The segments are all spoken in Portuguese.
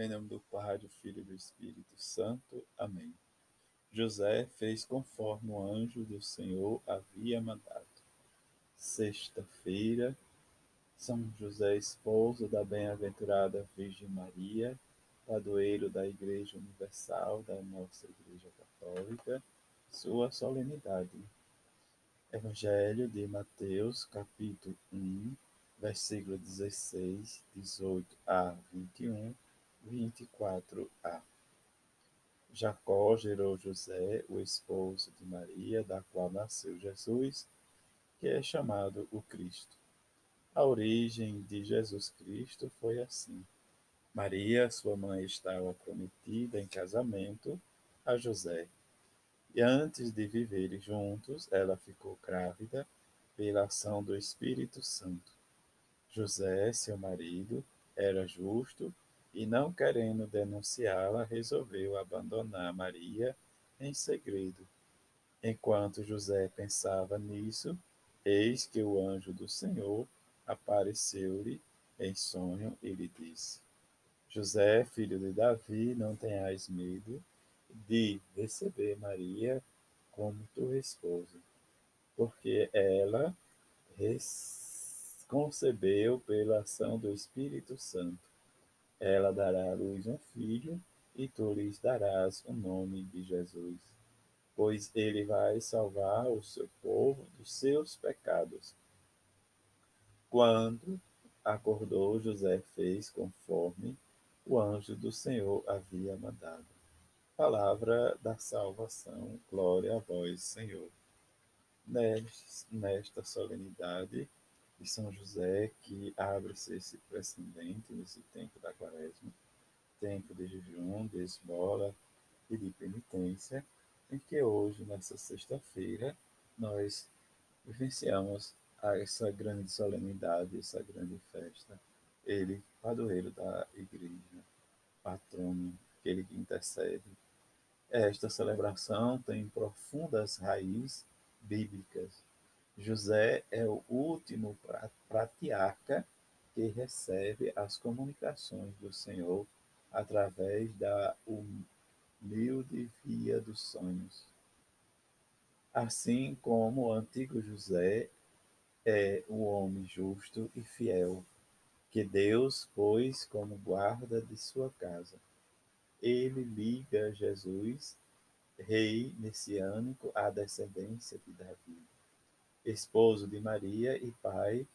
Em nome do Pai, do Filho e do Espírito Santo. Amém. José fez conforme o anjo do Senhor havia mandado. Sexta-feira, São José, esposo da bem-aventurada Virgem Maria, padroeiro da Igreja Universal da nossa Igreja Católica, sua solenidade. Evangelho de Mateus, capítulo 1, versículo 16, 18 a 21 24a. Jacó gerou José, o esposo de Maria, da qual nasceu Jesus, que é chamado o Cristo. A origem de Jesus Cristo foi assim. Maria, sua mãe, estava prometida em casamento a José. E antes de viverem juntos, ela ficou grávida pela ação do Espírito Santo. José, seu marido, era justo e, não querendo denunciá-la, resolveu abandonar Maria em segredo. Enquanto José pensava nisso, eis que o anjo do Senhor apareceu-lhe em sonho e lhe disse: José, filho de Davi, não tenhas medo de receber Maria como tua esposa, porque ela concebeu pela ação do Espírito Santo ela dará à luz um filho, e tu lhes darás o nome de Jesus, pois ele vai salvar o seu povo dos seus pecados. Quando acordou, José fez conforme o anjo do Senhor havia mandado. Palavra da salvação, glória a vós, Senhor. Nesta solenidade, de São José que abre-se esse precedente nesse tempo da quaresma, tempo de jejum, de esmola e de penitência, em que hoje, nessa sexta-feira, nós vivenciamos essa grande solenidade, essa grande festa. Ele, padroeiro da igreja, patrono, aquele que intercede. Esta celebração tem profundas raízes bíblicas José é o último patriarca que recebe as comunicações do Senhor através da humilde via dos sonhos. Assim como o antigo José é um homem justo e fiel, que Deus pôs como guarda de sua casa. Ele liga Jesus, rei messiânico, à descendência de Davi esposo de Maria e pai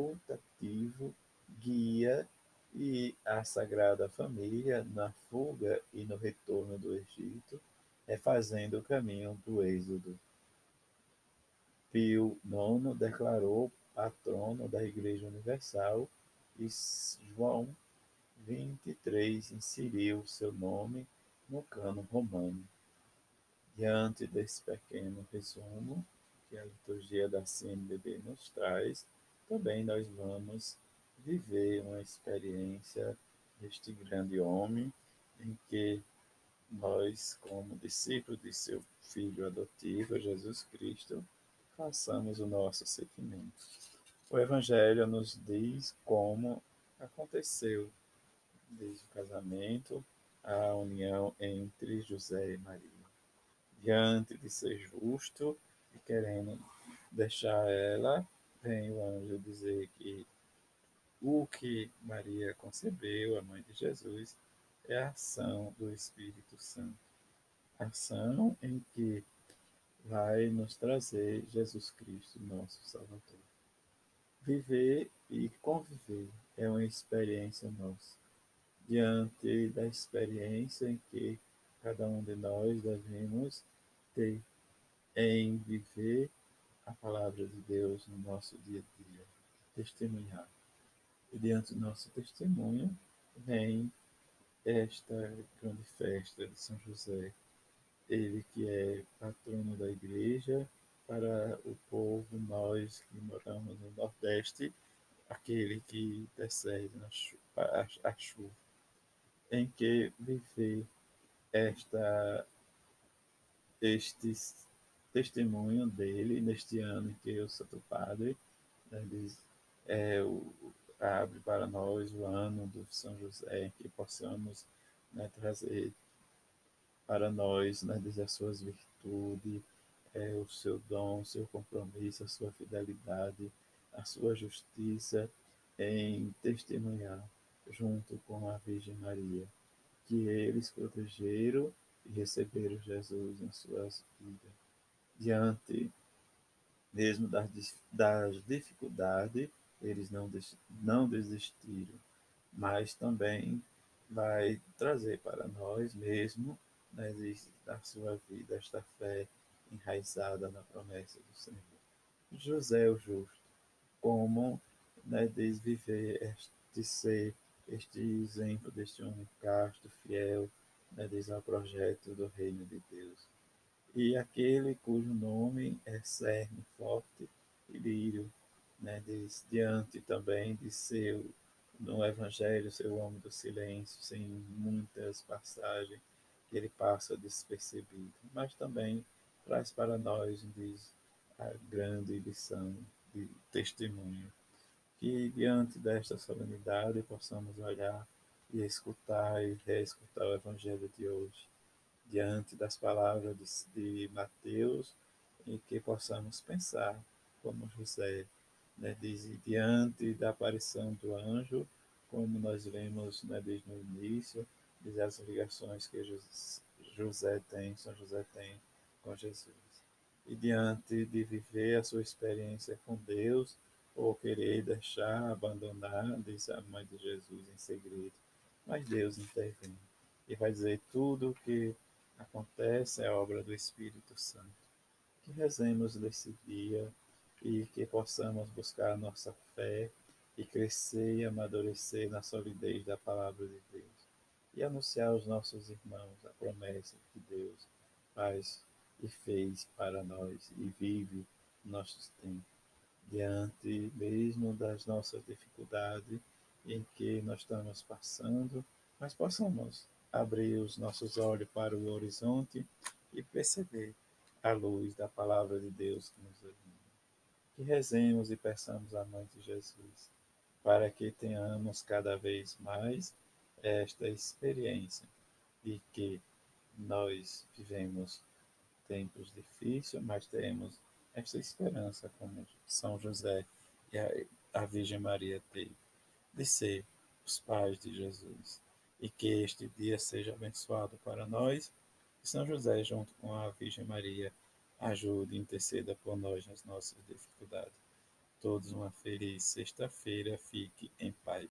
putativo, guia e a Sagrada Família na fuga e no retorno do Egito, refazendo o caminho do Êxodo. Pio IX declarou patrono da Igreja Universal e João 23 inseriu seu nome no cano romano. Diante desse pequeno resumo, que a liturgia da CNBB nos traz, também nós vamos viver uma experiência deste grande homem em que nós, como discípulos de seu filho adotivo, Jesus Cristo, façamos o nosso seguimento. O Evangelho nos diz como aconteceu desde o casamento a união entre José e Maria. Diante de ser justo, e querendo deixar ela, vem o anjo dizer que o que Maria concebeu, a mãe de Jesus, é a ação do Espírito Santo. Ação em que vai nos trazer Jesus Cristo, nosso Salvador. Viver e conviver é uma experiência nossa. Diante da experiência em que cada um de nós devemos ter em viver a palavra de Deus no nosso dia a dia, testemunhar. E diante do nosso testemunho vem esta grande festa de São José, ele que é patrono da igreja para o povo, nós que moramos no Nordeste, aquele que a, a chuva, em que viver esta, estes testemunho dele neste ano em que o Santo Padre né, diz, é, o, abre para nós o ano do São José, que possamos né, trazer para nós, né, desde as suas virtudes, é, o seu dom, o seu compromisso, a sua fidelidade, a sua justiça em testemunhar junto com a Virgem Maria, que eles protegeram e receberam Jesus em suas vidas. Diante mesmo das, das dificuldades, eles não, não desistiram, mas também vai trazer para nós mesmo, né, da sua vida, esta fé enraizada na promessa do Senhor. José o justo, como né, desviver este ser, este exemplo deste homem casto, fiel, né, diz ao projeto do reino de Deus. E aquele cujo nome é cerne forte e lírio, né, diz, diante também de seu, no Evangelho, seu homem do silêncio, sem muitas passagens, que ele passa despercebido, mas também traz para nós, diz, a grande lição de testemunho. Que diante desta solenidade possamos olhar e escutar e reescutar o Evangelho de hoje, diante das palavras de, de Mateus, e que possamos pensar como José, né, diz, diante da aparição do anjo, como nós vemos né, desde o início, diz as ligações que José tem, São José tem com Jesus. E diante de viver a sua experiência com Deus, ou querer deixar, abandonar, diz a mãe de Jesus em segredo, mas Deus intervém e vai dizer tudo o que acontece é obra do Espírito Santo. Que rezemos nesse dia e que possamos buscar a nossa fé e crescer e amadurecer na solidez da palavra de Deus e anunciar aos nossos irmãos a promessa que Deus faz e fez para nós e vive nossos tempos diante mesmo das nossas dificuldades em que nós estamos passando, mas possamos abrir os nossos olhos para o horizonte e perceber a luz da palavra de Deus que nos ilumina. Que rezemos e peçamos a Mãe de Jesus para que tenhamos cada vez mais esta experiência de que nós vivemos tempos difíceis, mas temos esta esperança como São José e a Virgem Maria teve de ser os pais de Jesus. E que este dia seja abençoado para nós. E São José, junto com a Virgem Maria, ajude e interceda por nós nas nossas dificuldades. Todos uma feliz sexta-feira. Fique em paz.